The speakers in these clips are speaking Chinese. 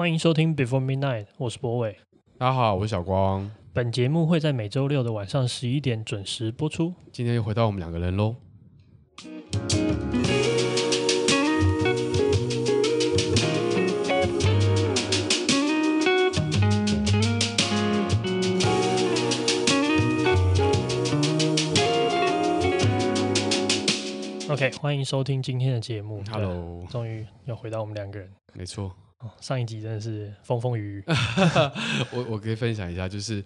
欢迎收听 Before Midnight，我是博伟。大家好，我是小光。本节目会在每周六的晚上十一点准时播出。今天又回到我们两个人喽。OK，欢迎收听今天的节目。Hello，终于又回到我们两个人。没错。哦，上一集真的是风风雨雨。我我可以分享一下，就是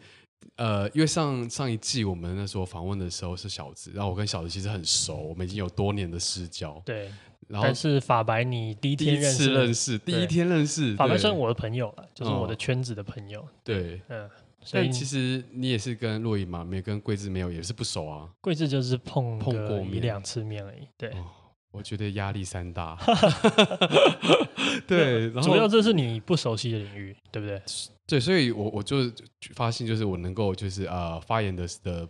呃，因为上上一季我们那时候访问的时候是小子，然后我跟小子其实很熟，我们已经有多年的私交。对，然后但是法白你第一天认识，认识第一天认识法白算我的朋友了，就是我的圈子的朋友。对，嗯，所以其实你也是跟洛伊嘛，没跟桂智没有，也是不熟啊。桂智就是碰碰过一两次面而已。对。哦我觉得压力山大，对，然后主要这是你不熟悉的领域，对不对？对，所以我我就发现，就是我能够就是呃发言的的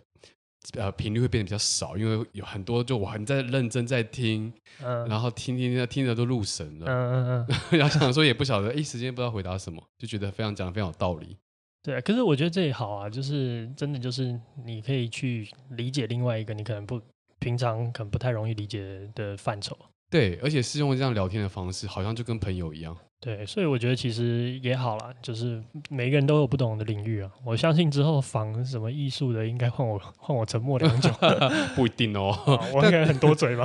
呃频率会变得比较少，因为有很多就我很在认真在听，嗯，然后听听听听着都入神了，嗯嗯嗯，然后想说也不晓得，一，时间不知道回答什么，就觉得非常讲的非常有道理。对，可是我觉得这也好啊，就是真的就是你可以去理解另外一个你可能不。平常可能不太容易理解的范畴，对，而且是用这样聊天的方式，好像就跟朋友一样。对，所以我觉得其实也好啦，就是每个人都有不同的领域啊。我相信之后仿什么艺术的，应该换我 换我沉默良久，不一定 哦。我应该很多嘴吧？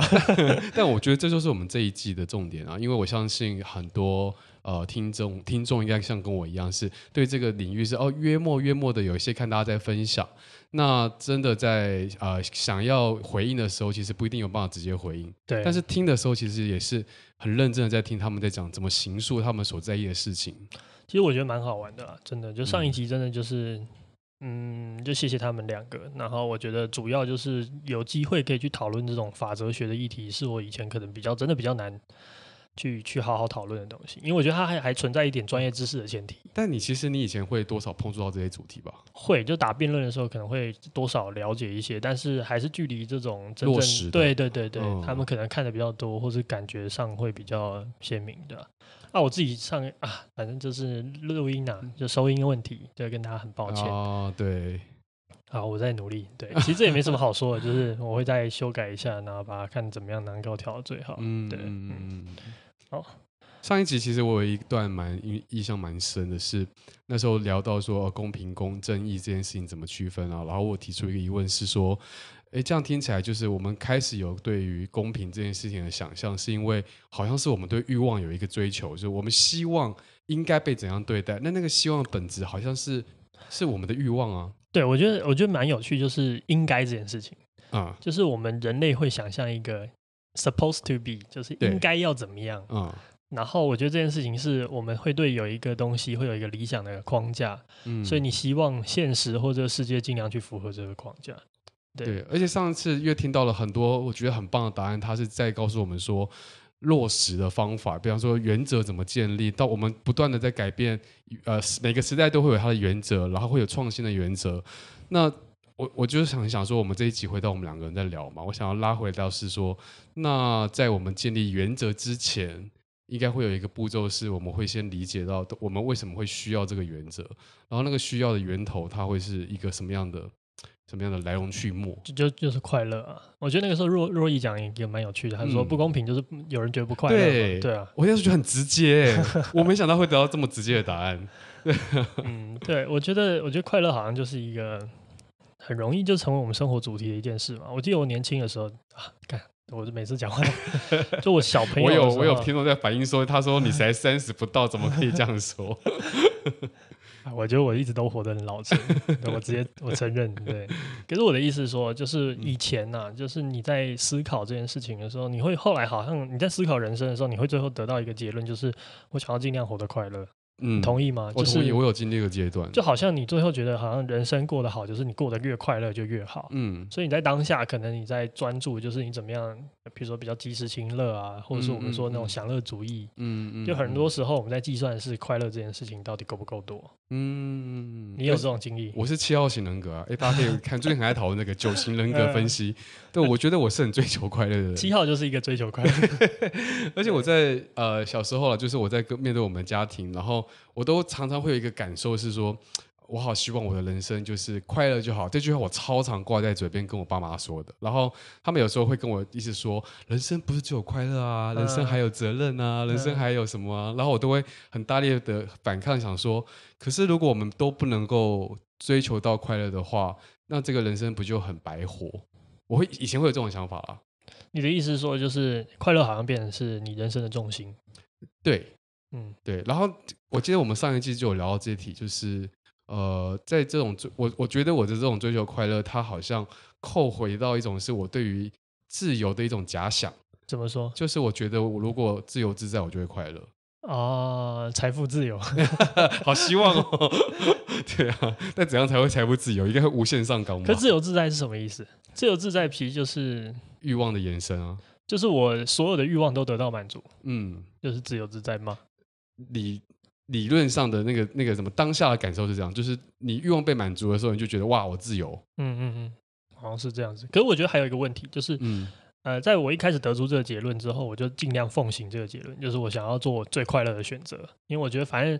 但我觉得这就是我们这一季的重点啊，因为我相信很多呃听众听众应该像跟我一样，是对这个领域是哦约莫约莫的有一些看大家在分享。那真的在呃想要回应的时候，其实不一定有办法直接回应。对。但是听的时候，其实也是很认真的在听他们在讲怎么形塑他们所在意的事情。其实我觉得蛮好玩的啦，真的。就上一集真的就是，嗯，嗯，就谢谢他们两个。然后我觉得主要就是有机会可以去讨论这种法哲学的议题，是我以前可能比较真的比较难。去去好好讨论的东西，因为我觉得它还还存在一点专业知识的前提。但你其实你以前会多少碰触到这些主题吧？会，就打辩论的时候可能会多少了解一些，但是还是距离这种真正实。对对对对，嗯、他们可能看的比较多，或是感觉上会比较鲜明的。啊，我自己上啊，反正就是录音啊，就收音的问题，就跟大家很抱歉啊。对。好，我在努力。对，其实这也没什么好说的，就是我会再修改一下，然后把它看怎么样能够调到最好。嗯，对，嗯。好，上一集其实我有一段蛮印印象蛮深的是，那时候聊到说公平公正义这件事情怎么区分啊，然后我提出一个疑问是说，哎，这样听起来就是我们开始有对于公平这件事情的想象，是因为好像是我们对欲望有一个追求，就是我们希望应该被怎样对待，那那个希望的本质好像是是我们的欲望啊。对，我觉得我觉得蛮有趣，就是应该这件事情。啊，就是我们人类会想象一个 supposed to be，就是应该要怎么样，嗯，然后我觉得这件事情是我们会对有一个东西会有一个理想的框架，嗯，所以你希望现实或者世界尽量去符合这个框架，对，对，而且上次又听到了很多我觉得很棒的答案，它是在告诉我们说落实的方法，比方说原则怎么建立，到我们不断的在改变，呃，每个时代都会有它的原则，然后会有创新的原则。那我我就是想想说，我们这一集回到我们两个人在聊嘛，我想要拉回到是说，那在我们建立原则之前，应该会有一个步骤，是我们会先理解到我们为什么会需要这个原则，然后那个需要的源头，它会是一个什么样的？什么样的来龙去脉？就就就是快乐啊！我觉得那个时候若若意讲也也蛮有趣的，他说不公平就是有人觉得不快乐。对对啊，我那时候觉得很直接，我没想到会得到这么直接的答案。嗯，对，我觉得我觉得快乐好像就是一个很容易就成为我们生活主题的一件事嘛。我记得我年轻的时候啊，看，我就每次讲话，就我小朋友，我有我有听众在反映说，他说你才三十不到，怎么可以这样说？我觉得我一直都活得很老成，我直接我承认，对。可是我的意思是说，就是以前呐、啊，就是你在思考这件事情的时候，你会后来好像你在思考人生的时候，你会最后得到一个结论，就是我想要尽量活得快乐。嗯，同意吗？就是、我同意，我有经历一个阶段，就好像你最后觉得好像人生过得好，就是你过得越快乐就越好。嗯，所以你在当下，可能你在专注，就是你怎么样比如说比较及时行乐啊，或者是我们说那种享乐主义，嗯嗯，就很多时候我们在计算是快乐这件事情到底够不够多。嗯，你有这种经历？我是七号型人格啊，哎，大家可以 看最近很爱讨论那个九型人格分析。对，我觉得我是很追求快乐的人。七号就是一个追求快乐，而且我在呃小时候啊，就是我在跟面对我们家庭，然后我都常常会有一个感受是说。我好希望我的人生就是快乐就好，这句话我超常挂在嘴边跟我爸妈说的。然后他们有时候会跟我一直说，人生不是只有快乐啊，人生还有责任啊，人生还有什么啊？然后我都会很大力的反抗，想说，可是如果我们都不能够追求到快乐的话，那这个人生不就很白活？我会以前会有这种想法啊。你的意思是说，就是快乐好像变成是你人生的重心？对，嗯，对。然后我记得我们上一季就有聊到这一题，就是。呃，在这种追我，我觉得我的这种追求快乐，它好像扣回到一种是我对于自由的一种假想。怎么说？就是我觉得我如果自由自在，我就会快乐。哦，财富自由，好希望哦。对啊，但怎样才会财富自由？应该会无限上纲吗？可自由自在是什么意思？自由自在其实就是欲望的延伸啊，就是我所有的欲望都得到满足。嗯，就是自由自在吗？你。理论上的那个那个什么当下的感受是这样，就是你欲望被满足的时候，你就觉得哇，我自由。嗯嗯嗯，好像是这样子。可是我觉得还有一个问题，就是，嗯、呃，在我一开始得出这个结论之后，我就尽量奉行这个结论，就是我想要做最快乐的选择，因为我觉得反正。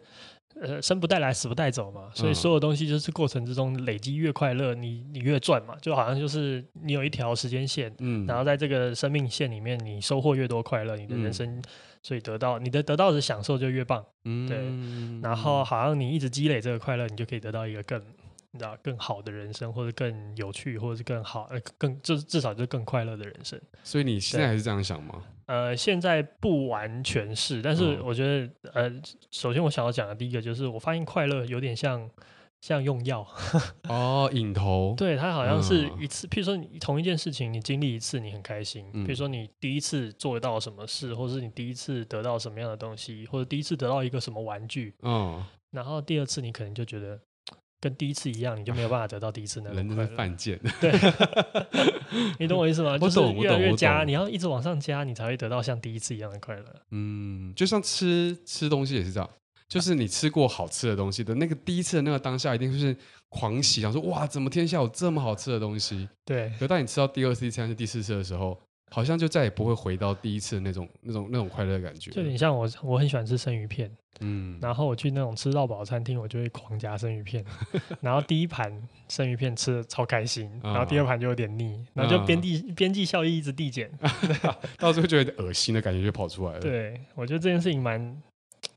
呃，生不带来，死不带走嘛，所以所有东西就是过程之中累积越快乐，你你越赚嘛，就好像就是你有一条时间线，嗯，然后在这个生命线里面，你收获越多快乐，你的人生所以得到你的得到的享受就越棒，嗯，对，然后好像你一直积累这个快乐，你就可以得到一个更。你知道更好的人生，或者更有趣，或者是更好，呃，更就是至少就是更快乐的人生。所以你现在还是这样想吗？呃，现在不完全是，但是我觉得，嗯、呃，首先我想要讲的第一个就是，我发现快乐有点像像用药 哦，瘾头。对，它好像是一次，嗯、譬如说你同一件事情，你经历一次，你很开心。嗯、譬如说你第一次做到什么事，或者是你第一次得到什么样的东西，或者第一次得到一个什么玩具，嗯，然后第二次你可能就觉得。跟第一次一样，你就没有办法得到第一次那个。人在犯贱。对，你懂我意思吗？就是越来越加，你要一直往上加，你才会得到像第一次一样的快乐。嗯，就像吃吃东西也是这样，就是你吃过好吃的东西的那个第一次的那个当下，一定是狂喜，想说哇，怎么天下有这么好吃的东西？对。可当你吃到第二次、第三次、第四次的时候，好像就再也不会回到第一次的那种、那种、那种快乐的感觉。就你像我，我很喜欢吃生鱼片，嗯，然后我去那种吃到饱餐厅，我就会狂夹生鱼片，然后第一盘生鱼片吃的超开心，然后第二盘就有点腻，然后就边际边际效益一直递减，到最后就有点恶心的感觉就跑出来了。对，我觉得这件事情蛮，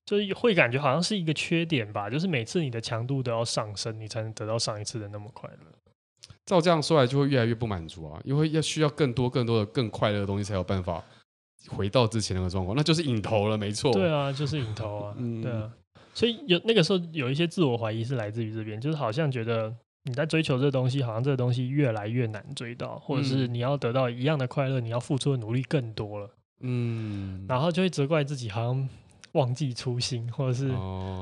就是会感觉好像是一个缺点吧，就是每次你的强度都要上升，你才能得到上一次的那么快乐。照这样说来，就会越来越不满足啊，因为要需要更多更多的更快乐的东西，才有办法回到之前那个状况，那就是瘾头了，没错。对啊，就是瘾头啊，嗯、对啊。所以有那个时候有一些自我怀疑是来自于这边，就是好像觉得你在追求这东西，好像这个东西越来越难追到，或者是你要得到一样的快乐，你要付出的努力更多了。嗯，然后就会责怪自己，好像忘记初心，或者是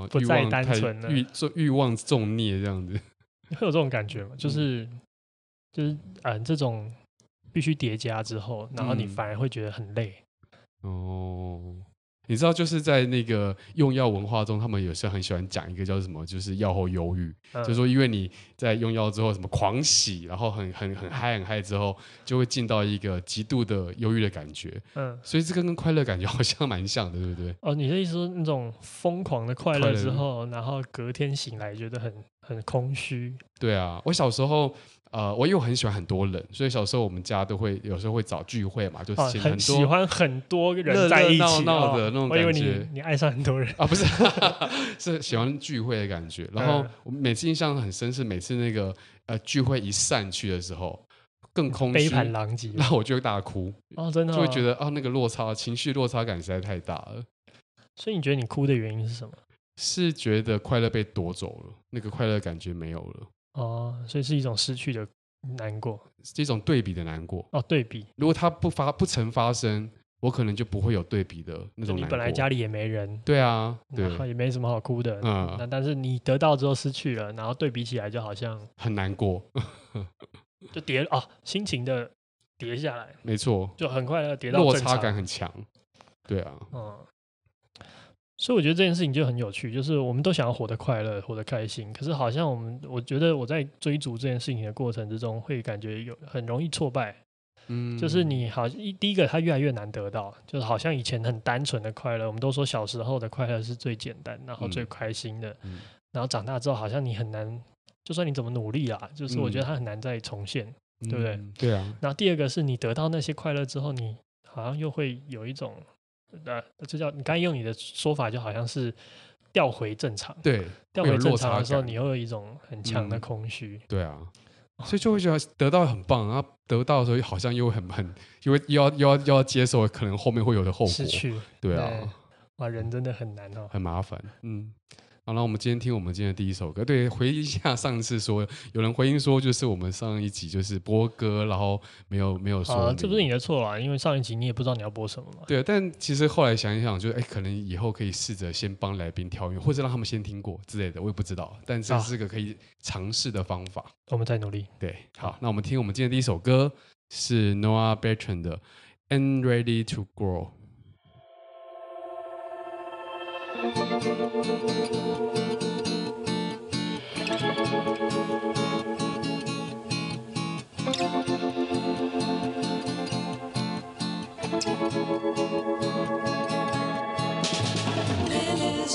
不再单纯了，欲欲望重孽这样子，会有这种感觉吗？就是。就是嗯，这种必须叠加之后，然后你反而会觉得很累。嗯、哦，你知道，就是在那个用药文化中，他们有时候很喜欢讲一个叫什么，就是药后忧郁，嗯、就是说因为你在用药之后什么狂喜，然后很很很嗨很嗨之后，就会进到一个极度的忧郁的感觉。嗯，所以这个跟快乐感觉好像蛮像的，对不对？哦，你的意思说那种疯狂的快乐之后，然后隔天醒来觉得很很空虚？对啊，我小时候。呃，我又很喜欢很多人，所以小时候我们家都会有时候会找聚会嘛，就是很，很喜欢很多人在一起闹闹的那种感觉。哦、我以为你你爱上很多人啊？不是，是喜欢聚会的感觉。然后我每次印象很深是每次那个呃聚会一散去的时候，更空虚，杯盘狼藉，然后我就会大哭。哦，真的、哦，就会觉得啊，那个落差情绪落差感实在太大了。所以你觉得你哭的原因是什么？是觉得快乐被夺走了，那个快乐感觉没有了。哦，所以是一种失去的。难过，是一种对比的难过哦。对比，如果它不发不曾发生，我可能就不会有对比的那种难过。你本来家里也没人，对啊，对，然后也没什么好哭的。嗯，那但是你得到之后失去了，然后对比起来就好像很难过，就跌啊，心情的跌下来，没错，就很快的跌到落差感很强。对啊，嗯，所以我觉得这件事情就很有趣，就是我们都想要活得快乐，活得开心，可是好像我们，我觉得我在追逐这件事情的过程之中，会感觉有很容易挫败。嗯，就是你好一第一个，它越来越难得到，就是好像以前很单纯的快乐，我们都说小时候的快乐是最简单，然后最开心的，嗯，然后长大之后好像你很难，就算你怎么努力啊，就是我觉得它很难再重现，嗯，对不对？对啊。然后第二个是你得到那些快乐之后，你好像又会有一种，呃，这叫你刚用你的说法，就好像是调回正常，对，调回正常的时候，你会有一种很强的空虚，嗯，对啊。所以就会觉得得到很棒，然后得到的时候好像又很很，因为又要又要又要接受可能后面会有的后果，失去，对啊，哇，人真的很难哦，很麻烦，嗯。好，那我们今天听我们今天的第一首歌。对，回忆一下上次说有人回应说，就是我们上一集就是播歌，然后没有没有说、啊，这不是你的错啦，因为上一集你也不知道你要播什么嘛。对，但其实后来想一想，就是哎，可能以后可以试着先帮来宾挑一个，或者让他们先听过之类的，我也不知道。但这是个可以尝试的方法。我们再努力。对，好，那我们听我们今天第一首歌是 Noah Bertrand 的《And Ready to Grow》。Lilies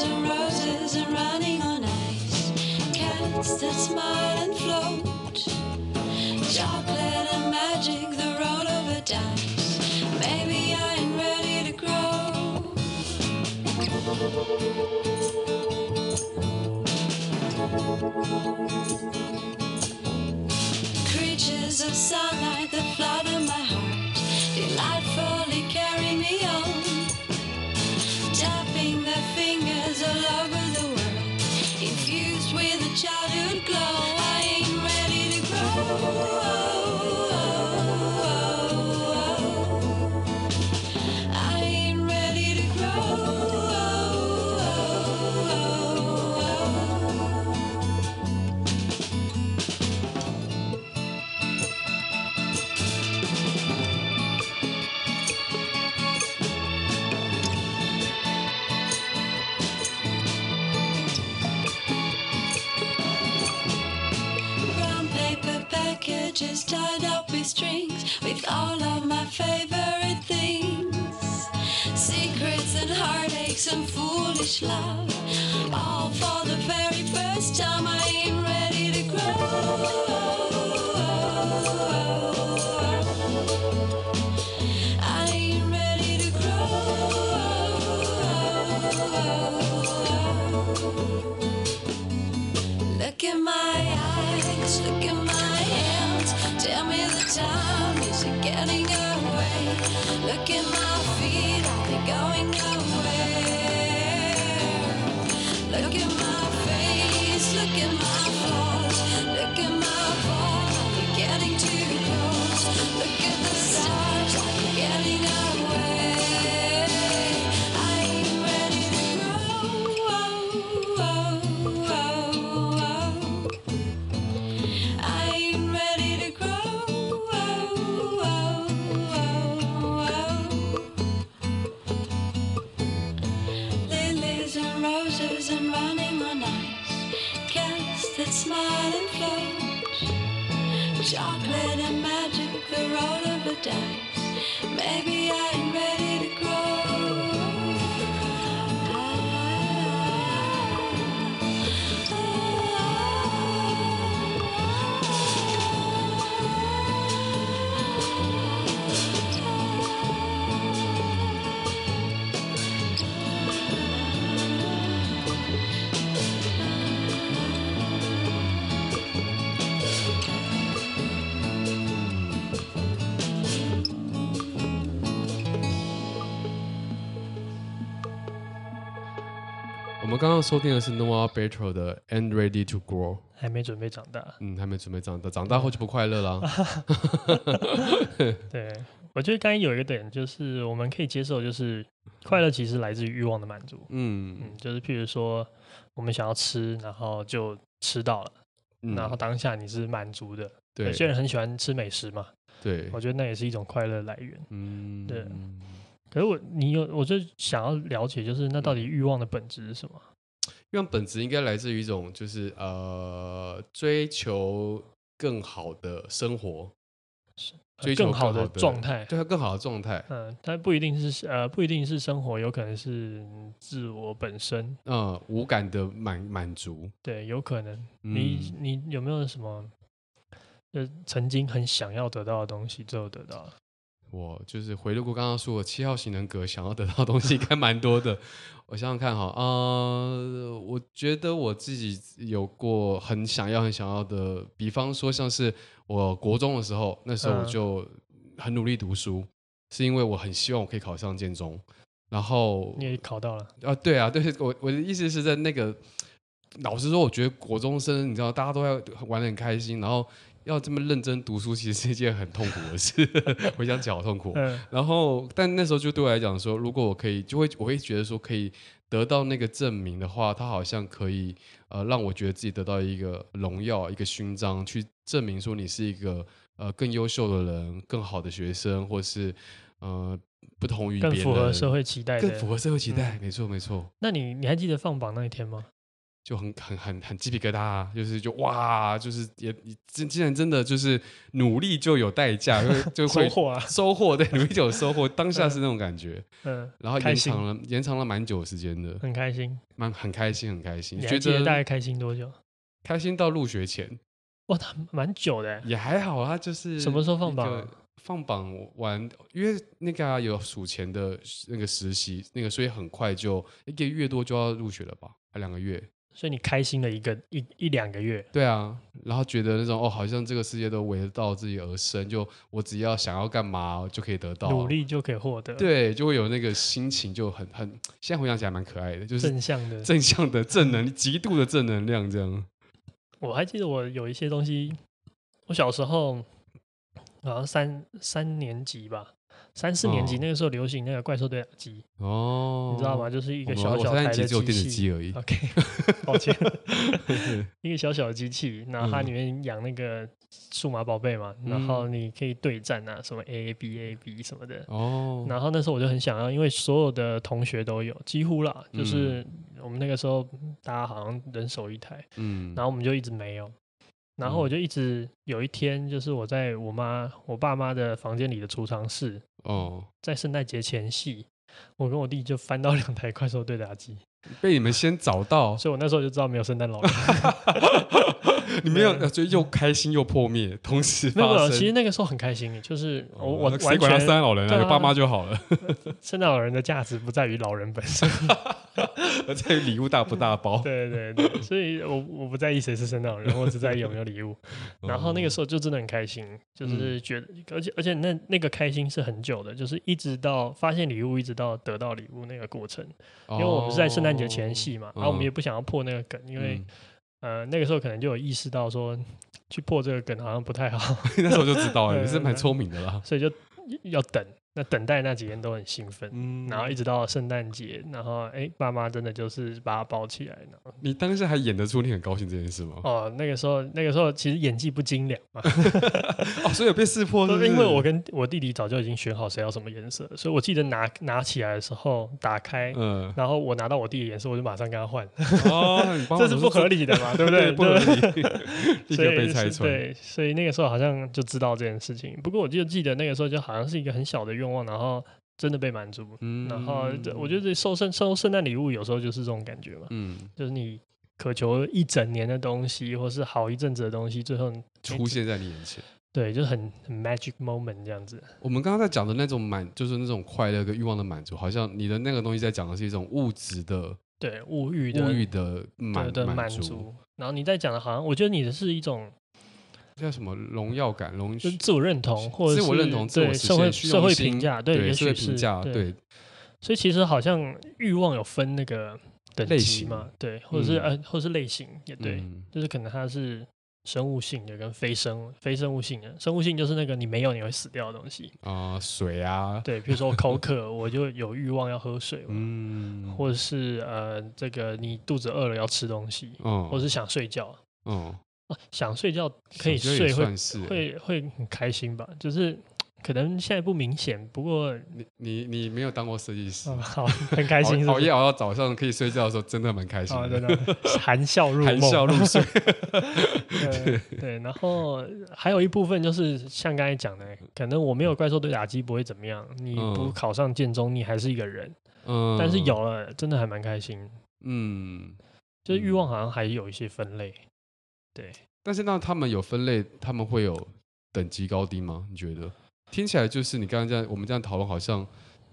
and roses are running on ice. Cats that smile and float. Chocolate and magic, the rose. 刚刚收听的是 Noah Bertrand 的《And Ready to Grow》，还没准备长大。嗯，还没准备长大，长大后就不快乐了。对，我觉得刚刚有一个点，就是我们可以接受，就是快乐其实来自于欲望的满足。嗯嗯，就是譬如说，我们想要吃，然后就吃到了，嗯、然后当下你是满足的。对，有些人很喜欢吃美食嘛。对，我觉得那也是一种快乐来源。嗯，对。可是我你有，我就想要了解，就是那到底欲望的本质是什么？欲望本质应该来自于一种，就是呃，追求更好的生活，追求更好的状态，对，更好的状态。嗯，它不一定是呃，不一定是生活，有可能是自我本身。嗯，无感的满满足。对，有可能。你你有没有什么，就曾经很想要得到的东西，最后得到了？我就是回路过刚刚说我七号型人格，想要得到的东西应该蛮多的。我想想看哈，呃，我觉得我自己有过很想要、很想要的，比方说像是我国中的时候，那时候我就很努力读书，嗯、是因为我很希望我可以考上建中。然后你也考到了啊？对啊，对，我我的意思是在那个，老实说，我觉得国中生，你知道，大家都要玩的很开心，然后。要这么认真读书，其实是一件很痛苦的事。回想起来好痛苦。嗯、然后，但那时候就对我来讲说，如果我可以，就会我会觉得说，可以得到那个证明的话，它好像可以呃让我觉得自己得到一个荣耀、一个勋章，去证明说你是一个呃更优秀的人、更好的学生，或是呃不同于别人更符合社会期待，更符合社会期待。嗯、没错，没错。那你你还记得放榜那一天吗？就很 很很很鸡皮疙瘩，啊，就是就哇，就是也竟竟然真的就是努力就有代价，就 会收获啊，收获对，努力就有收获，当下是那种感觉，嗯，然后延长了延长了蛮久时间的，很开心，蛮很开心很开心，你觉得大概开心多久？开心到入学前，哇，他蛮久的，也还好啊，就是什么时候放榜？放榜完，因为那个、啊、有数钱的那个实习，那个所以很快就一个月多就要入学了吧，还两个月。所以你开心了一个一一两个月，对啊，然后觉得那种哦，好像这个世界都围绕自己而生，就我只要想要干嘛就可以得到，努力就可以获得，对，就会有那个心情就很很，现在回想起来蛮可爱的，就是正向的正向的正能，极度的正能量这样。我还记得我有一些东西，我小时候好像三三年级吧。三四年级那个时候流行那个怪兽对讲机哦，你知道吗？就是一个小小台的机器而已。OK，抱歉，一个小小的机器，然后它里面养那个数码宝贝嘛，嗯、然后你可以对战啊，什么 A A B A B 什么的哦。然后那时候我就很想要，因为所有的同学都有，几乎啦，就是我们那个时候大家好像人手一台，嗯，然后我们就一直没有。然后我就一直有一天，就是我在我妈、我爸妈的房间里的储藏室，哦，在圣诞节前夕，我跟我弟就翻到 两台怪兽对打机，被你们先找到，所以我那时候就知道没有圣诞老人。你没有，就又开心又破灭，同时。没有，其实那个时候很开心，就是我我完全谁管他圣诞老人啊，有爸妈就好了。圣诞老人的价值不在于老人本身。而 在于礼物大不大包？对对对，所以我我不在意谁是圣诞老人，我只在意有没有礼物。然后那个时候就真的很开心，就是觉得，而且而且那那个开心是很久的，就是一直到发现礼物，一直到得到礼物那个过程。因为我们是在圣诞节前夕嘛，然后我们也不想要破那个梗，因为呃那个时候可能就有意识到说去破这个梗好像不太好。那时候就知道，你是蛮聪明的啦，所以就要等。那等待那几天都很兴奋，嗯，然后一直到圣诞节，然后哎，爸妈真的就是把他包起来呢。你当时还演得出你很高兴这件事吗？哦，那个时候，那个时候其实演技不精良嘛。哦，所以有被识破是不是？因为我跟我弟弟早就已经选好谁要什么颜色，所以我记得拿拿起来的时候，打开，嗯，然后我拿到我弟的颜色，我就马上跟他换。哦，这是不合理的嘛，对不对？不合理，立刻被拆穿。对，所以那个时候好像就知道这件事情。不过我就记得那个时候就好像是一个很小的愿望。然后真的被满足，嗯、然后我觉得收圣收圣诞礼物有时候就是这种感觉嘛，嗯，就是你渴求一整年的东西，或是好一阵子的东西，最后出现在你眼前，对，就很很 magic moment 这样子。我们刚刚在讲的那种满，就是那种快乐跟欲望的满足，好像你的那个东西在讲的是一种物质的，对，物欲的物欲的满的满足。然后你在讲的，好像我觉得你的是一种。叫什么荣耀感、荣就是自我认同，或者是自我认同、自我社会社会评价，对，社会评价，对。所以其实好像欲望有分那个等级嘛，对，或者是呃，或者是类型也对，就是可能它是生物性的跟非生非生物性的。生物性就是那个你没有你会死掉的东西。啊，水啊，对，比如说口渴，我就有欲望要喝水，嗯，或者是呃，这个你肚子饿了要吃东西，嗯，或者是想睡觉，嗯。哦，想睡觉可以睡会，会会会很开心吧？就是。可能现在不明显，不过你你你没有当过设计师，哦，好，很开心是不是？熬夜熬到早上可以睡觉的时候，真的蛮开心的，哦，真的含笑入梦，含笑入睡。对对，然后还有一部分就是像刚才讲的，可能我没有怪兽对打击不会怎么样，你不考上建中，你还是一个人，嗯，但是有了，真的还蛮开心，嗯，就是欲望好像还有一些分类，对，但是那他们有分类，他们会有等级高低吗？你觉得？听起来就是你刚刚这样，我们这样讨论，好像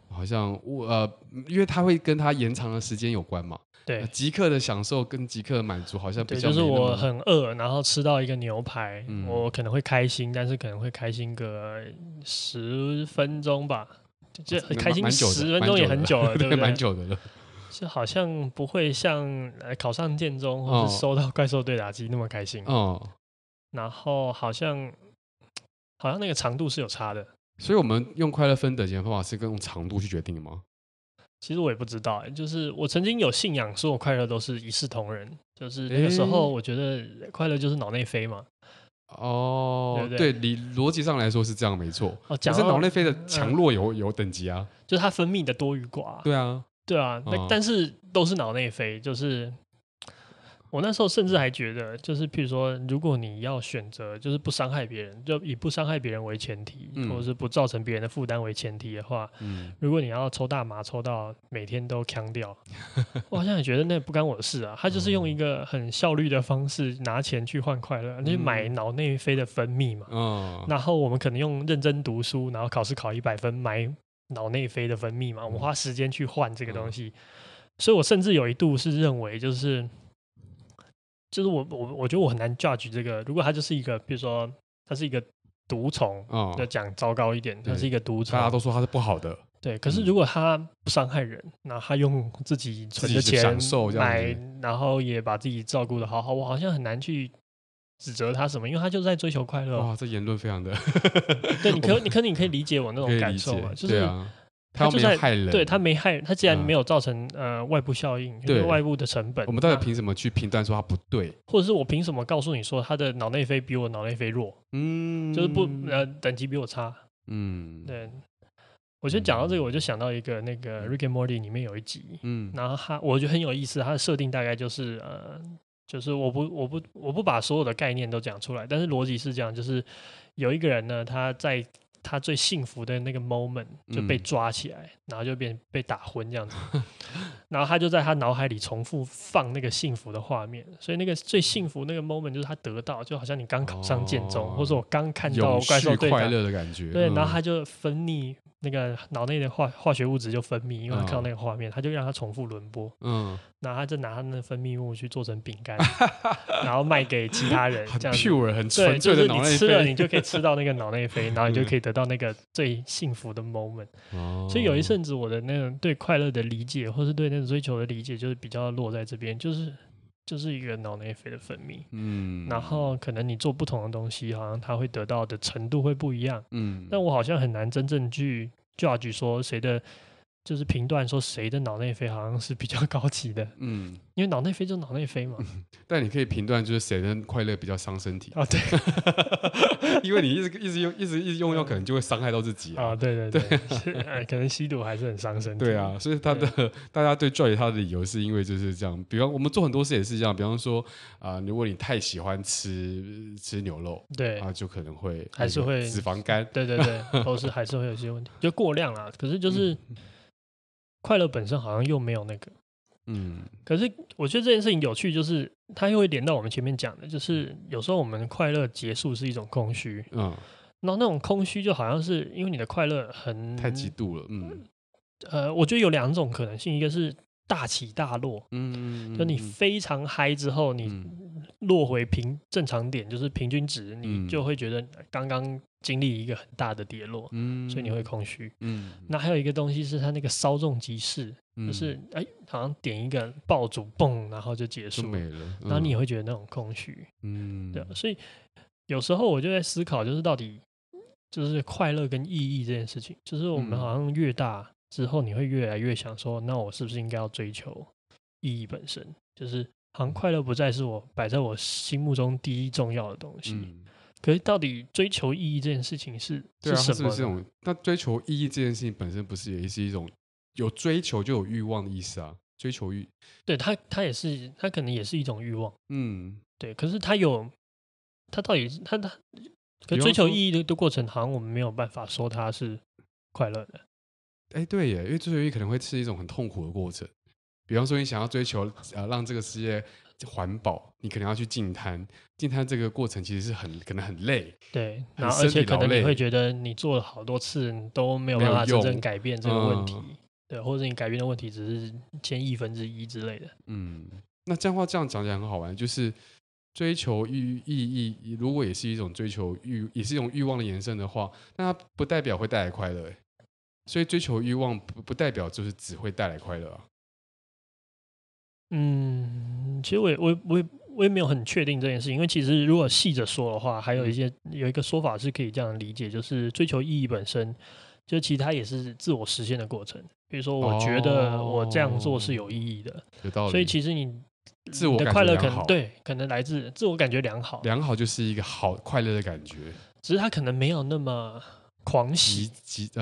好像我呃，因为它会跟它延长的时间有关嘛。对，即刻的享受跟即刻的满足好像比较。就是我很饿，然后吃到一个牛排，嗯、我可能会开心，但是可能会开心个十分钟吧，就开心十分钟也很久了，对不对？蛮久的了。就好像不会像考上建中或是收到怪兽对打机那么开心。哦。然后好像。好像那个长度是有差的，所以我们用快乐分等级的方法是跟用长度去决定的吗？其实我也不知道、欸，就是我曾经有信仰，说我快乐都是一视同仁，就是那个时候我觉得快乐就是脑内飞嘛。哦，对，理逻辑上来说是这样没错。哦，讲是脑内啡的强弱有、嗯、有等级啊，就是它分泌的多与寡。对啊，对啊，但、哦、但是都是脑内啡，就是。我那时候甚至还觉得，就是譬如说，如果你要选择，就是不伤害别人，就以不伤害别人为前提，嗯、或者是不造成别人的负担为前提的话，嗯、如果你要抽大麻抽到每天都锵掉，我好像也觉得那不干我的事啊。他就是用一个很效率的方式拿钱去换快乐，你、嗯、买脑内啡的分泌嘛。嗯、然后我们可能用认真读书，然后考试考一百分买脑内啡的分泌嘛。我们花时间去换这个东西，嗯、所以我甚至有一度是认为就是。就是我我我觉得我很难 judge 这个，如果它就是一个，比如说它是一个毒虫，哦，要讲糟糕一点，它是一个毒虫，大家都说它是不好的，对。可是如果它不伤害人，那他用自己存的钱买，然后也把自己照顾的好好，我好像很难去指责他什么，因为他就是在追求快乐。哇，这言论非常的，对，你可你可你可以理解我那种感受嘛，就是。他没害人，对他没害人，他既然没有造成呃外部效应，对外部的成本，我们到底凭什么去评断说他不对？或者是我凭什么告诉你说他的脑内啡比我脑内啡弱？嗯，就是不呃等级比我差。嗯，对。我觉得讲到这个，我就想到一个那个《Rick and Morty》里面有一集，嗯，然后他我觉得很有意思，他的设定大概就是呃，就是我不我不我不把所有的概念都讲出来，但是逻辑是这样，就是有一个人呢，他在。他最幸福的那个 moment 就被抓起来，嗯、然后就变被打昏这样子，然后他就在他脑海里重复放那个幸福的画面，所以那个最幸福那个 moment 就是他得到，就好像你刚考上建中，哦、或者我刚看到怪兽对快乐的感觉，对，然后他就分泌。那个脑内的化化学物质就分泌，因为他看到那个画面，他就让他重复轮播。嗯，然后他就拿他那分泌物去做成饼干，然后卖给其他人，这样子。pure 很纯。就是你吃了，你就可以吃到那个脑内啡，然后你就可以得到那个最幸福的 moment。所以有一阵子，我的那种对快乐的理解，或是对那种追求的理解，就是比较落在这边，就是就是一个脑内啡的分泌。嗯，然后可能你做不同的东西，好像它会得到的程度会不一样。嗯，但我好像很难真正去。judge 说谁的。就是评断说谁的脑内啡好像是比较 高级的，嗯，因为脑内啡就脑内啡嘛。但你可以评断就是谁的快乐比较伤身体啊？对，因为你一直一直用一直一直用药，可能就会伤害到自己啊。对对对，可能吸毒还是很伤身体。对啊，所以他的大家对 judge 他的理由是因为就是这样。比方我们做很多事也是这样，比方说啊，如果你太喜欢吃吃牛肉，对啊，就可能会还是会脂肪肝。对对对，都是还是会有些问题，就过量了。可是就是。快乐本身好像又没有那个，嗯，可是我觉得这件事情有趣，就是它又会连到我们前面讲的，就是有时候我们快乐结束是一种空虚，嗯，然后那种空虚就好像是因为你的快乐很太极度了，嗯，呃，我觉得有两种可能性，一个是大起大落，嗯，就你非常嗨之后，你落回平正常点，就是平均值，你就会觉得刚刚。经历一个很大的跌落，嗯，所以你会空虚，嗯。那还有一个东西是它那个稍纵即逝，嗯、就是哎、欸，好像点一个爆竹，嘣，然后就结束了，嗯、然后你也会觉得那种空虚，嗯，对。所以有时候我就在思考，就是到底就是快乐跟意义这件事情，就是我们好像越大之后，你会越来越想说，那我是不是应该要追求意义本身？就是好像快乐不再是我摆在我心目中第一重要的东西。嗯可是，到底追求意义这件事情是对啊，是什么？是这种那追求意义这件事情本身不是也是一种有追求就有欲望的意思啊？追求欲，对他，他也是，他可能也是一种欲望。嗯，对。可是他有，他到底他他，可追求意义的的过程，好像我们没有办法说他是快乐的。哎，对耶，因为追求意义可能会是一种很痛苦的过程。比方说，你想要追求呃，让这个世界。环保，你可能要去净滩，净滩这个过程其实是很可能很累，对，然后而且可能你会觉得你做了好多次都没有办法真正改变这个问题，嗯、对，或者你改变的问题只是千亿分之一之类的。嗯，那这样话这样讲起来很好玩，就是追求欲意义，如果也是一种追求欲，也是一种欲望的延伸的话，那它不代表会带来快乐，所以追求欲望不不代表就是只会带来快乐啊。嗯，其实我也我我也我也没有很确定这件事情，因为其实如果细着说的话，还有一些有一个说法是可以这样理解，就是追求意义本身，就其实它也是自我实现的过程。比如说，我觉得我这样做是有意义的，哦、有道理。所以其实你自我的快乐可能对，可能来自自我感觉良好，良好就是一个好快乐的感觉，只是它可能没有那么。狂喜，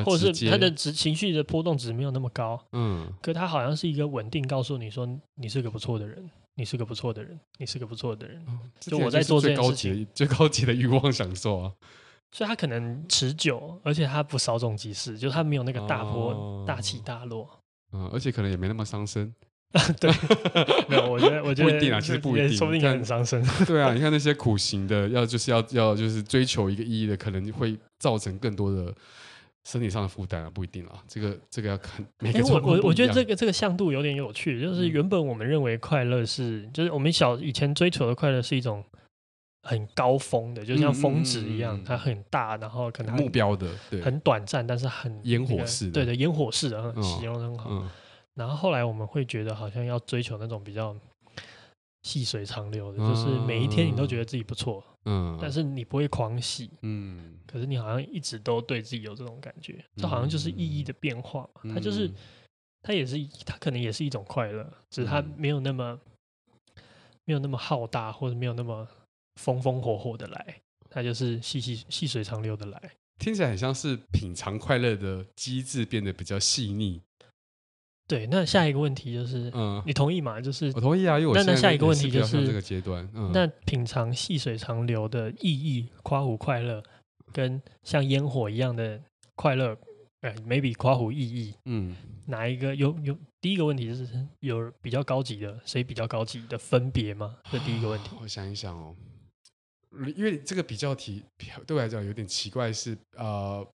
或者是他的情情绪的波动值没有那么高，嗯，可他好像是一个稳定，告诉你说你是个不错的人，你是个不错的人，你是个不错的人。嗯、就我在做这件事情，最高级的欲望享受啊，所以他可能持久，而且他不稍纵即逝，就他没有那个大波、哦、大起大落，嗯，而且可能也没那么伤身。对，没有，我觉得，我觉得不一定啊，其实不一定，说不定很伤身。对啊，你看那些苦行的，要就是要要就是追求一个意义的，可能会造成更多的身体上的负担啊，不一定啊。这个这个要看每个状况不一样。欸、我我我觉得这个这个向度有点有趣，就是原本我们认为快乐是，就是我们小以前追求的快乐是一种很高峰的，就像峰值一样，嗯嗯嗯它很大，然后可能目标的，对，很短暂，但是很烟火式的，对的，烟火式的，形容得很好。嗯然后后来我们会觉得好像要追求那种比较细水长流的，就是每一天你都觉得自己不错，嗯，但是你不会狂喜，嗯，可是你好像一直都对自己有这种感觉，这好像就是意义的变化嘛，它就是它也是它可能也是一种快乐，只是它没有那么没有那么浩大，或者没有那么风风火火的来，它就是细细细水长流的来，听起来很像是品尝快乐的机制变得比较细腻。对，那下一个问题就是，嗯，你同意吗？就是我同意啊，因为我那那下一个问题就是这个阶段，嗯，那品尝细水长流的意义，夸虎快乐，跟像烟火一样的快乐，哎，maybe 夸虎意义，嗯，哪一个有有？第一个问题就是有比较高级的，谁比较高级的分别吗？这第一个问题。我想一想哦，因为这个比较题对我来讲有点奇怪是，是呃，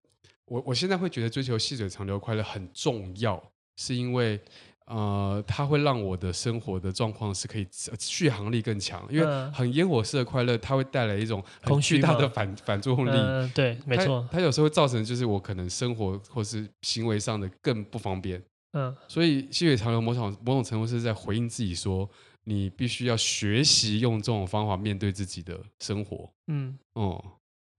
我我现在会觉得追求细水长流快乐很重要。是因为，呃，它会让我的生活的状况是可以续航力更强。因为很烟火式的快乐，它会带来一种很巨大的反反作用力。嗯，对，没错。它有时候会造成，就是我可能生活或是行为上的更不方便。嗯，所以细水长流某种某种程度是在回应自己说，你必须要学习用这种方法面对自己的生活。嗯，哦，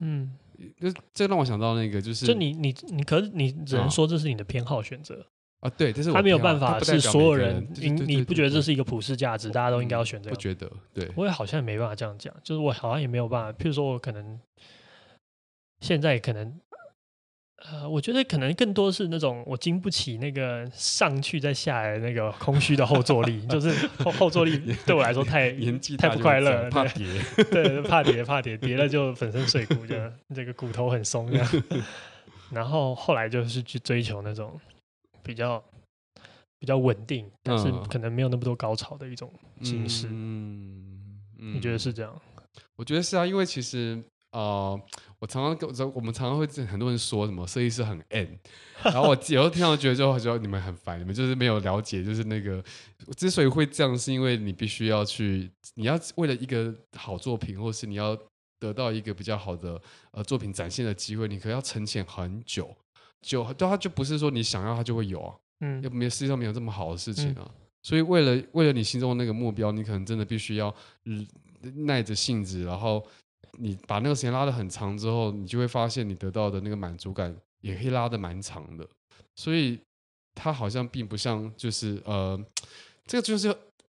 嗯，这这让我想到那个，就是，就你你你，可是你只能说这是你的偏好选择。啊，对，这是他没有办法是所有人，你你不觉得这是一个普世价值，大家都应该要选择？不觉得，对，我也好像也没办法这样讲，就是我好像也没有办法。譬如说，我可能现在可能，呃，我觉得可能更多是那种我经不起那个上去再下来的那个空虚的后坐力，就是后后坐力对我来说太太不快乐，怕跌，对，怕跌怕跌，跌了就粉身碎骨，这样这个骨头很松这样。然后后来就是去追求那种。比较比较稳定，但是可能没有那么多高潮的一种形式。嗯，嗯，你觉得是这样？我觉得是啊，因为其实呃，我常常跟我们常常会很多人说什么设计师很 N，然后我有时候听到觉得就觉得你们很烦，你们就是没有了解，就是那个之所以会这样，是因为你必须要去，你要为了一个好作品，或是你要得到一个比较好的呃作品展现的机会，你可能要沉潜很久。就对，它就不是说你想要它就会有啊，嗯，又没世界上没有这么好的事情啊，嗯、所以为了为了你心中的那个目标，你可能真的必须要耐着性子，然后你把那个时间拉得很长之后，你就会发现你得到的那个满足感也可以拉得蛮长的，所以它好像并不像就是呃，这个就是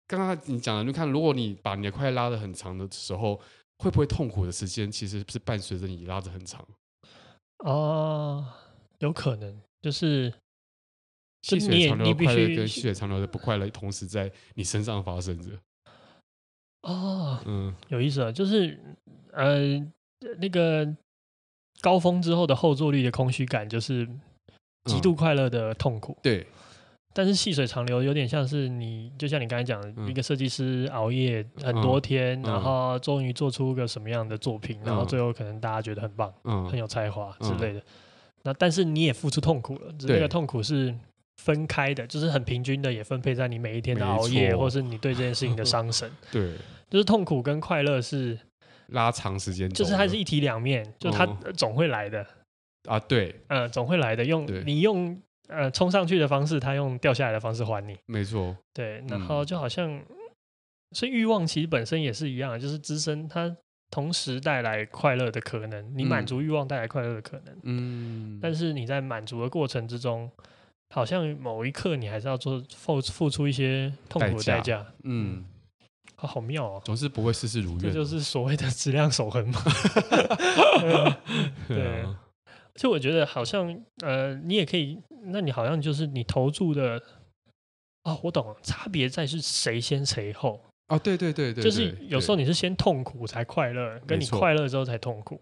刚刚你讲的，你看，如果你把你的快乐拉得很长的时候，会不会痛苦的时间其实是伴随着你拉得很长？哦，有可能，就是细水长流的快乐跟细水长流的不快乐同时在你身上发生着。哦，嗯，有意思啊，就是呃，那个高峰之后的后坐力的空虚感，就是极度快乐的痛苦。嗯、对，但是细水长流有点像是你，就像你刚才讲一个设计师熬夜很多天，嗯、然后终于做出个什么样的作品，嗯、然后最后可能大家觉得很棒，嗯、很有才华之类的。嗯、那但是你也付出痛苦了，那个痛苦是。分开的，就是很平均的，也分配在你每一天的熬夜，错或是你对这件事情的伤神。对，就是痛苦跟快乐是拉长时间，就是它是一体两面，就它总会来的。嗯、啊，对，嗯，总会来的。用你用呃冲上去的方式，它用掉下来的方式还你。没错。对，然后就好像，嗯、所以欲望其实本身也是一样，就是滋生它同时带来快乐的可能。你满足欲望带来快乐的可能。嗯。但是你在满足的过程之中。好像某一刻你还是要做付付出一些痛苦的代价，嗯，啊，好妙哦，总是不会事事如愿，这就是所谓的质量守恒嘛。对，而且我觉得好像呃，你也可以，那你好像就是你投注的，哦，我懂了，差别在是谁先谁后哦，对对对对，就是有时候你是先痛苦才快乐，跟你快乐之后才痛苦，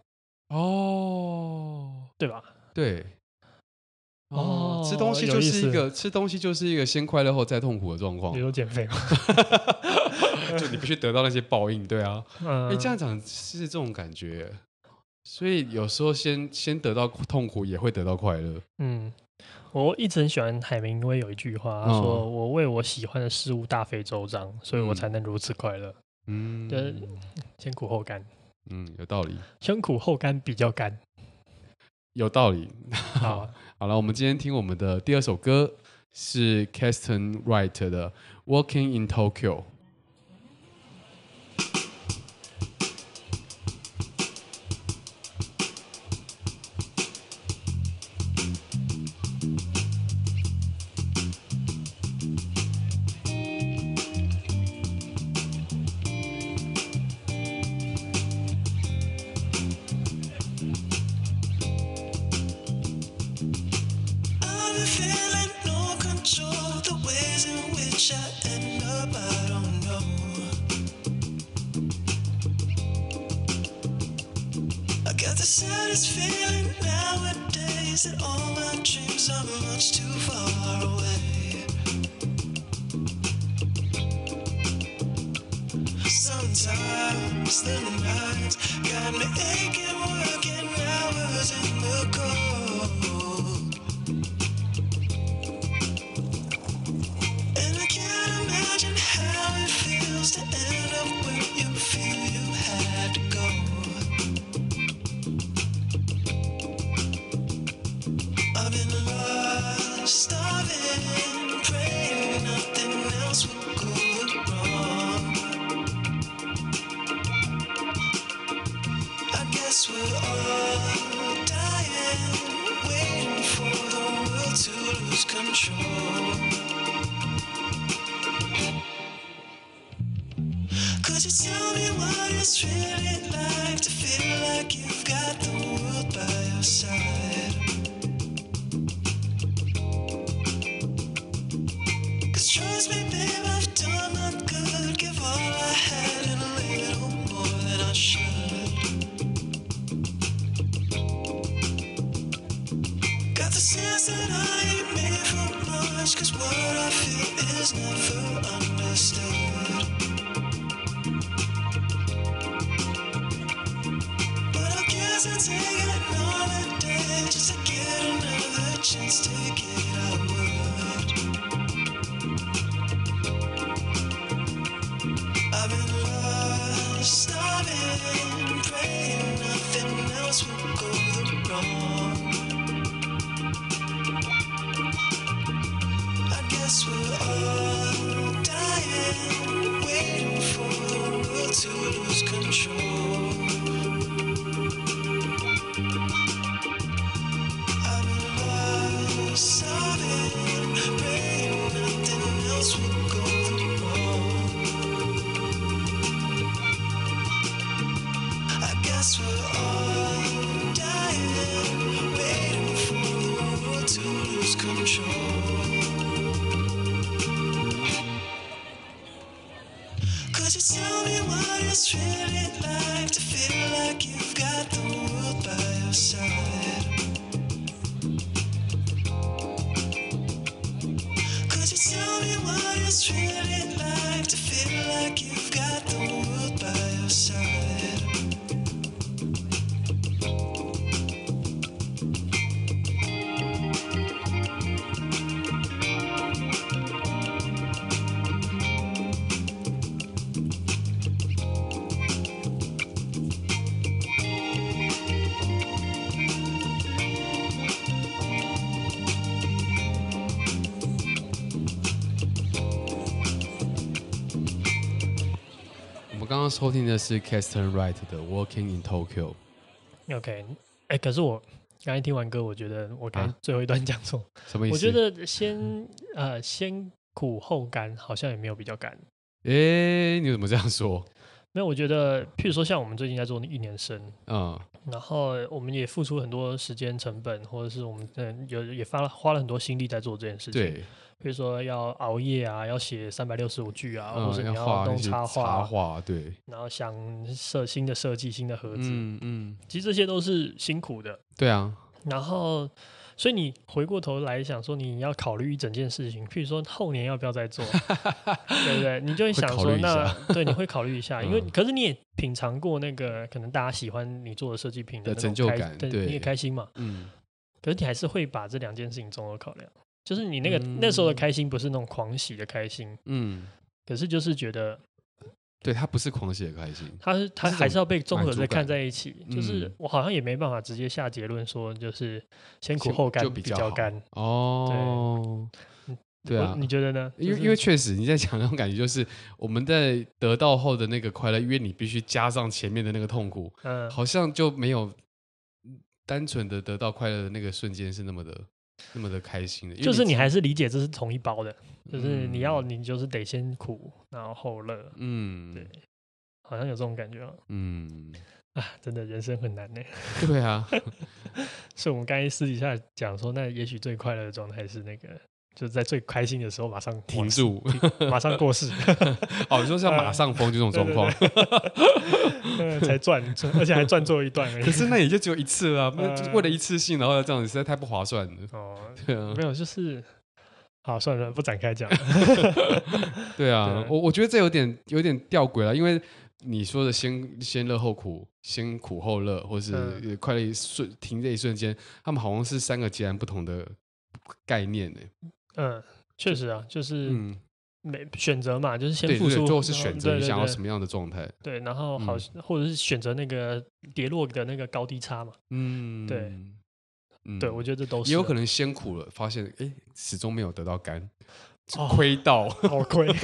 哦，对吧？对。哦，吃东西就是一个吃东西就是一个先快乐后再痛苦的状况。比如减肥嘛，就你必须得到那些报应，对啊。哎、欸，这样讲是这种感觉，所以有时候先先得到痛苦，也会得到快乐。嗯，我一直很喜欢海明威有一句话，他说：“嗯、我为我喜欢的事物大费周章，所以我才能如此快乐。”嗯，就是先苦后甘。嗯，有道理。先苦后甘比较甘。有道理。好，好了，我们今天听我们的第二首歌是 Keston Wright 的《Walking in Tokyo》。I've been 刚刚收听的是 Caston Wright 的《Walking in Tokyo》。OK，哎、可是我刚才听完歌，我觉得我刚才最后一段讲错，什么意思？我觉得先呃先苦后甘，好像也没有比较甘。哎，你怎么这样说？没有，我觉得，譬如说像我们最近在做一年生，嗯，然后我们也付出很多时间成本，或者是我们嗯有也花了花了很多心力在做这件事情。对，比如说要熬夜啊，要写三百六十五句啊，嗯或者你要画弄插画插插画，对，然后想设新的设计、新的盒子，嗯嗯，其实这些都是辛苦的。对啊，然后，所以你回过头来想说，你要考虑一整件事情，譬如说后年要不要再做，对不对？你就会想说，那对，你会考虑一下，因为嗯可是你也品尝过那个可能大家喜欢你做的设计品的的那种开成就感对对你也开心嘛。嗯，可是你还是会把这两件事情综合考量，就是你那个、嗯那时候的开心不是那种狂喜的开心，嗯，可是就是觉得对他不是狂喜的开心，他是他还是要被综合的看在一起。就是嗯我好像也没办法直接下结论说，就是先苦后甘就比较甘。哦，对啊，你觉得呢？因为就是因为确实你在讲那种感觉，就是我们在得到后的那个快乐，因为你必须加上前面的那个痛苦，嗯，好像就没有单纯的得到快乐的那个瞬间是那么的那么的开心的。就是你还是理解这是同一包的，就是你要嗯你就是得先苦，然后后乐，嗯对好像有这种感觉啊。嗯，啊，真的人生很难呢。对啊，所以我们刚才私底下讲说，那也许最快乐的状态是那个，就是在最开心的时候马上停住，马上过世，哦，你说像马上疯这种状况，嗯才赚，赚而且还赚做一段。可是那也就只有一次了啊，那为了一次性，然后要这样子，实在太不划算了。哦，对啊，没有，就是好算了，不展开讲。对啊，对我我觉得这有点有点吊诡了，因为你说的先先乐后苦，先苦后乐，或是嗯快乐一瞬停这一瞬间，他们好像是三个截然不同的概念呢。嗯，确实啊，就是嗯，没选择嘛，就是先付出，最后是选择你想要什么样的状态。对，然后好，或者是选择那个跌落的那个高低差嘛。嗯，对嗯对，我觉得这都是也有可能先苦了，发现哎，始终没有得到甘，哦亏到。好亏。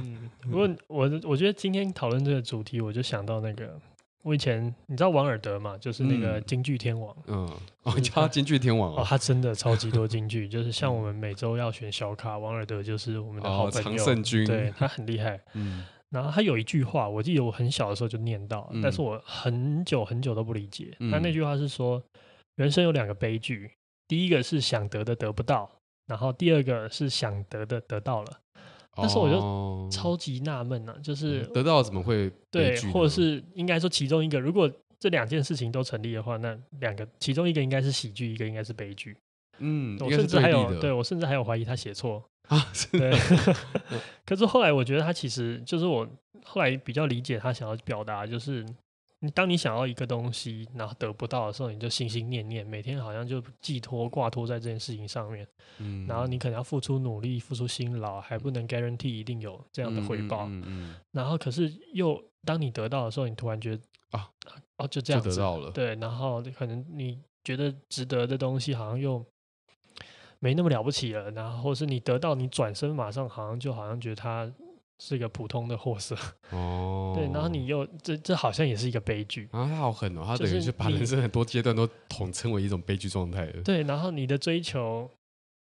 嗯，不过我我觉得今天讨论这个主题，我就想到那个，我以前你知道王尔德嘛，就是那个嗯京剧天王。嗯，哦，你叫他京剧天王哦，哦，他真的超级多京剧，就是像我们每周要选小卡，王尔德就是我们的好哦，常朋友，胜军，对，他很厉害。嗯然后他有一句话，我记得我很小的时候就念到，嗯但是我很久很久都不理解。嗯他那句话是说，人生有两个悲剧，第一个是想得的得不到，然后第二个是想得的得到了。那时候我就哦。超级纳闷呢，就是得到怎么会悲或者是应该说其中一个，如果这两件事情都成立的话，那两个其中一个应该是喜剧，一个应该是悲剧。嗯，我甚至还有对我甚至还有怀疑他写错。啊，是对，可是后来我觉得他其实就是我后来比较理解他想要表达，就是你当你想要一个东西，然后得不到的时候，你就心心念念，每天好像就寄托挂托在这件事情上面，嗯然后你可能要付出努力、付出辛劳，还不能 guarantee 一定有这样的回报。嗯嗯然后可是又当你得到的时候，你突然觉得啊，哦就这就样子，得到了，对，然后可能你觉得值得的东西，好像又没那么了不起了，然后或是你得到，你转身马上好像就好像觉得它是一个普通的货色，哦，对，然后你又这这好像也是一个悲剧，啊，他好狠哦，他等于是把人生很多阶段都统称为一种悲剧状态了，对，然后你的追求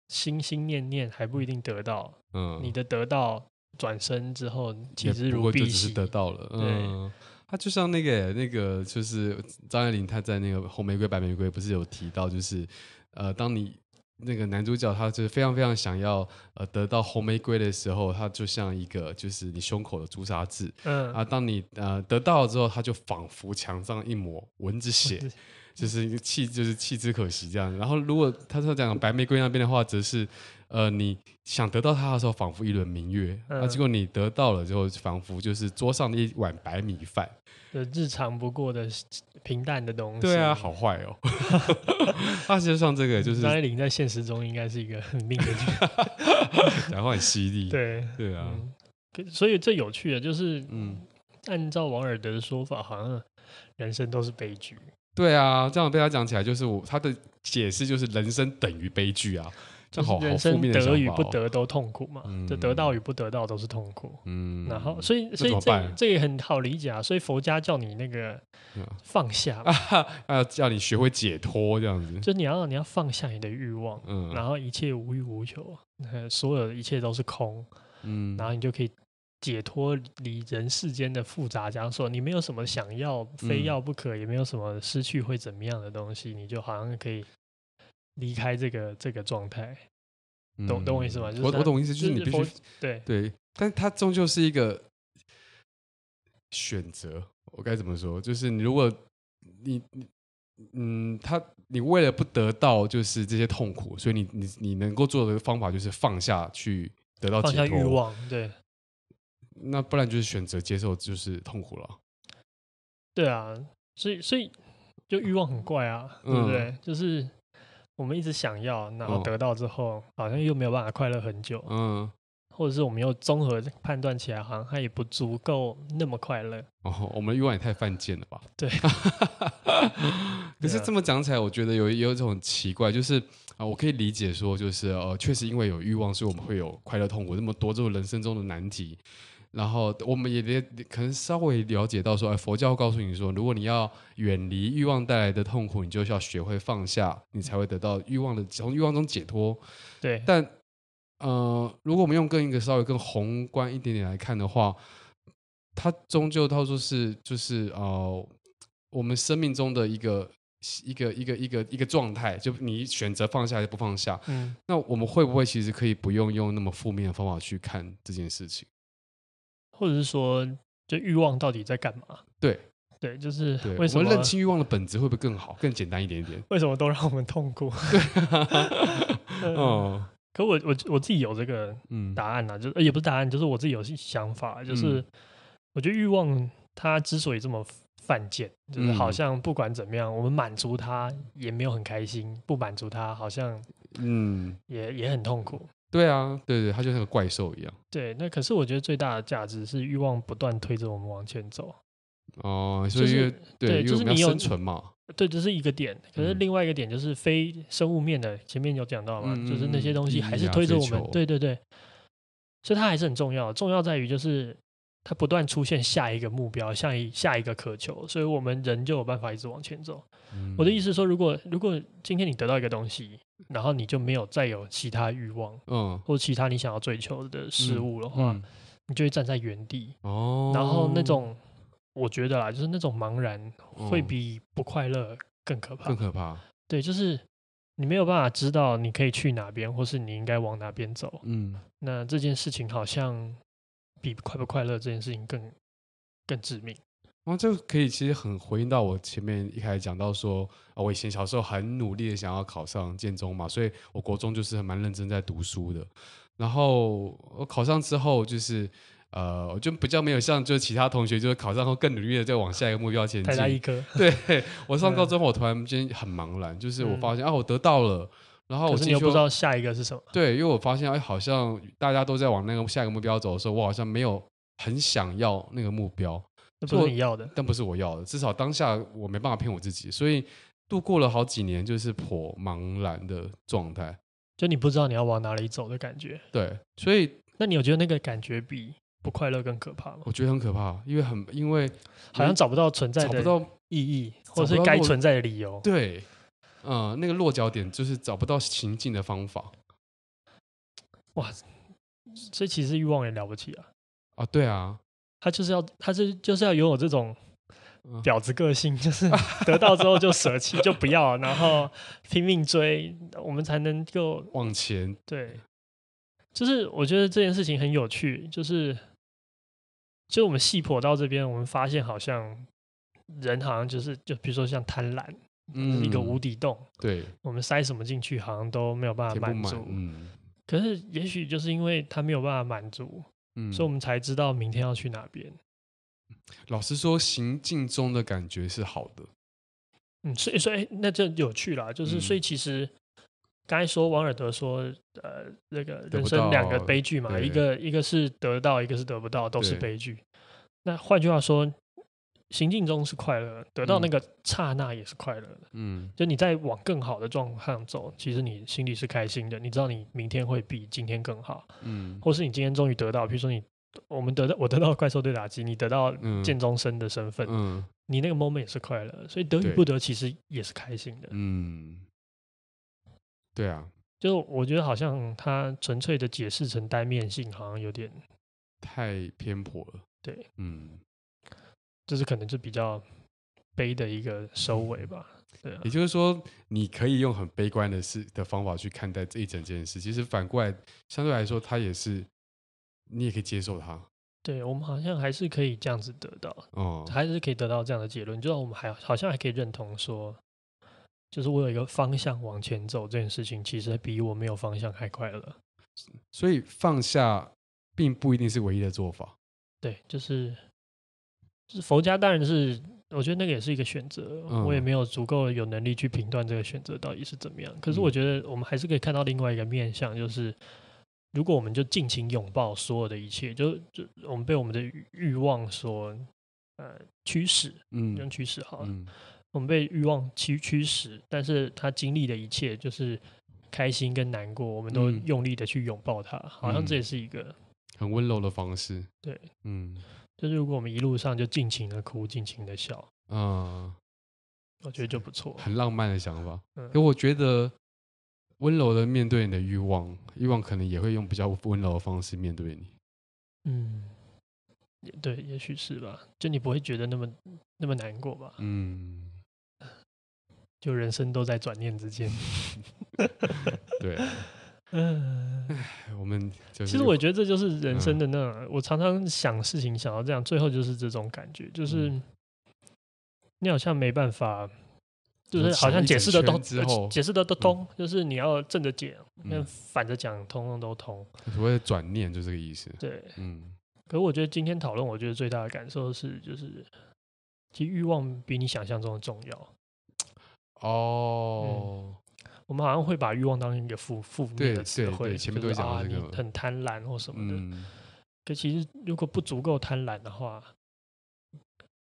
心心念念还不一定得到，嗯，你的得到转身之后其实不如敝屣，过就只是得到了，嗯。他就像那个那个，就是张爱玲，她在那个《红玫瑰白玫瑰》不是有提到，就是呃，当你那个男主角他就是非常非常想要呃得到红玫瑰的时候，他就像一个就是你胸口的朱砂痣，嗯啊，当你呃得到了之后，他就仿佛墙上一抹蚊子血，就是一个弃就是弃之可惜这样。然后如果他说讲白玫瑰那边的话，则是呃你想得到它的时候，仿佛一轮明月，嗯啊，结果你得到了之后，仿佛就是桌上的一碗白米饭。就日常不过的平淡的东西。对啊，好坏哦。他其实上这个就是张爱玲在现实中应该是一个很命的剧，讲话很犀利。对对啊，嗯所以最有趣的就是，嗯，按照王尔德的说法，好像人生都是悲剧。对啊，这样被他讲起来，就是我他的解释就是人生等于悲剧啊，这好好负人生得与不得都痛苦嘛，嗯。就得到与不得到都是痛苦。嗯，然后，所以，所以这这也很好理解啊。所以佛家叫你那个嗯。放下嘛，要叫你学会解脱这样子，就你要你要放下你的欲望，嗯，然后一切无欲无求，呃所有的一切都是空，嗯，然后你就可以解脱离人世间的复杂枷锁。你没有什么想要非要不可，也没有什么失去会怎么样的东西，你就好像可以离开这个这个状态。懂嗯懂我意思吗就是他我我懂意思，就是你必须对，对，但它终究是一个选择。我该怎么说？就是你如果你你嗯，他你为了不得到就是这些痛苦，所以你你你能够做的方法就是放下去得到放下解脱欲望，对那不然就是选择接受就是痛苦了。对啊，所以所以就欲望很怪啊，对不对？就是我们一直想要，然后嗯得到之后，好像又没有办法快乐很久，嗯，或者是我们又综合判断起来，好像它也不足够那么快乐。哦，我们的欲望也太犯贱了吧？对。可是这么讲起来，我觉得有有一种奇怪，就是啊、呃，我可以理解说，就是呃，确实因为有欲望，所以我们会有快乐、痛苦那么多这种人生中的难题。然后我们也也可能稍微了解到说，哎，佛教会告诉你说，如果你要远离欲望带来的痛苦，你就需要学会放下，你才会得到欲望的从欲望中解脱。对，但呃，如果我们用更一个稍微更宏观一点点来看的话，它终究它说是就是呃，我们生命中的一个一个一个一个一个状态，就你选择放下还是不放下，嗯，那我们会不会其实可以不用用那么负面的方法去看这件事情？或者是说，就欲望到底在干嘛？对对，就是，为什么认清欲望的本质会不会更好、更简单一点点？为什么都让我们痛苦？嗯哦，可我我我自己有这个嗯，答案啊，就呃也不是答案，就是我自己有想法，就是我觉得欲望它之所以这么犯贱，就是好像不管怎么样，我们满足它也没有很开心，不满足它好像嗯，也也很痛苦。对啊，对对，它就像个怪兽一样。对，那可是我觉得最大的价值是欲望不断推着我们往前走。哦，所以就是对，就是你有生存嘛。对，这是一个点。可是嗯另外一个点就是非生物面的，前面有讲到嘛，嗯就是那些东西还是啊推着我们。对对对，所以它还是很重要。重要在于就是它不断出现下一个目标，下一下一个渴求，所以我们人就有办法一直往前走。嗯我的意思是说，如果如果今天你得到一个东西，然后你就没有再有其他欲望嗯，或其他你想要追求的事物的话，嗯你就会站在原地。哦，然后那种，我觉得啦，就是那种茫然，会嗯比不快乐更可怕。更可怕。对，就是你没有办法知道你可以去哪边，或是你应该往哪边走。嗯那这件事情好像比快不快乐这件事情更更致命。然后这个可以其实很回应到我前面一开始讲到说，啊，我以前小时候很努力的想要考上建中嘛，所以我国中就是蛮认真在读书的。然后我考上之后，就是呃，我就比较没有像就是其他同学，就是考上后更努力的在往下一个目标前太大一进。颗，对 我上高中，我突然间很茫然，就是我发现、啊，我得到了，然后我可是你又不知道下一个是什么。对，因为我发现哎，好像大家都在往那个下一个目标走的时候，我好像没有很想要那个目标。那不是你要的。但不是我要的，至少当下我没办法骗我自己，所以度过了好几年就是颇茫然的状态。就你不知道你要往哪里走的感觉。对，所以那你有觉得那个感觉比不快乐更可怕吗？我觉得很可怕，因为很因为好像找不到存在的找不到意义，或者是该存在的理由。对，嗯、那个落脚点就是找不到行进的方法哇，这其实欲望也了不起啊，啊。对啊，他就是要，他是就是要拥有这种婊子个性，就是得到之后就舍弃，就不要，然后拼命追，我们才能够往前。对，就是我觉得这件事情很有趣，就是就我们细剖到这边，我们发现好像人好像就是就比如说像贪婪，嗯，一个无底洞，对，我们塞什么进去，好像都没有办法满足，嗯，可是也许就是因为它没有办法满足，嗯，所以我们才知道明天要去哪边。老实说，行进中的感觉是好的，嗯，所以所以那就有趣了，就是所以其实刚才说王尔德说，呃，那个人生两个悲剧嘛，一个一个是得到，一个是得不到，都是悲剧。那换句话说，行进中是快乐，得到那个刹那也是快乐的，嗯，就你在往更好的状况走，其实你心里是开心的，你知道你明天会比今天更好，嗯，或是你今天终于得到，比如说你。我们得到我得到怪兽对打击，你得到剑宗生的身份，嗯，你那个 moment 也是快乐，所以得与不得其实也是开心的，嗯，对啊，就我觉得好像他纯粹的解释成单面性，好像有点太偏颇了，对，嗯，这是可能就比较悲的一个收尾吧，对啊，也就是说，你可以用很悲观的事的方法去看待这一整件事，其实反过来相对来说，它也是。你也可以接受它，对，我们好像还是可以这样子得到，哦，还是可以得到这样的结论，就是我们还好像还可以认同说，就是我有一个方向往前走，这件事情其实比我没有方向还快乐。所以放下并不一定是唯一的做法，对，就是就是佛家当然是，我觉得那个也是一个选择，嗯，我也没有足够有能力去评断这个选择到底是怎么样。可是我觉得我们还是可以看到另外一个面向，就是。如果我们就尽情拥抱所有的一切，就就我们被我们的欲望所呃驱使，嗯，用驱使好了，嗯，我们被欲望驱驱使，但是他经历的一切就是开心跟难过，我们都用力的去拥抱他，嗯，好像这也是一个很温柔的方式。对，嗯，就是如果我们一路上就尽情的哭，尽情的笑，嗯，我觉得就不错，很浪漫的想法。嗯，可我觉得。温柔的面对你的欲望，欲望可能也会用比较温柔的方式面对你。嗯，也对，也许是吧。就你不会觉得那么那么难过吧？嗯，就人生都在转念之间。对，嗯，我们其实我觉得这就是人生的那我常常想事情想到这样，最后就是这种感觉，就是你好像没办法。就是好像解释的都解释的都通，就是你要正着讲，跟反着讲，通通都通。所谓转念就这个意思。对，嗯。可是我觉得今天讨论，我觉得最大的感受是，就是其实欲望比你想象中的重要。哦。我们好像会把欲望当成一个负负面的词汇，前面都会讲这个，很贪婪或什么的。可其实如果不足够贪婪的话，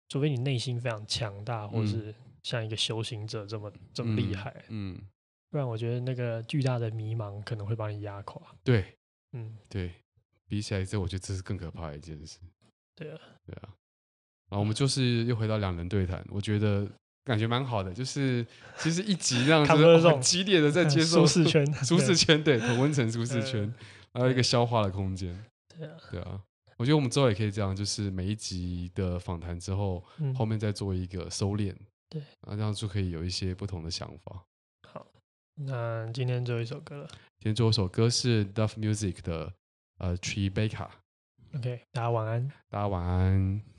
除非你内心非常强大，或是。像一个修行者这么这么厉害，嗯，嗯，不然我觉得那个巨大的迷茫可能会把你压垮。对，嗯，对，比起来这，我觉得这是更可怕的一件事。对啊，对啊。然后我们就是又回到两人对谈，我觉得感觉蛮好的，就是其实一集这样子 很激烈的在接受 舒适圈，舒适圈，对，同温层舒适圈，还有一个消化的空间。对啊，对啊。我觉得我们之后也可以这样，就是每一集的访谈之后，后面再做一个收敛。对，啊，这样就可以有一些不同的想法。好，那今天最后一首歌了。今天最后一首歌是 Duff Music 的呃 Tree Baker。OK，大家晚安。大家晚安。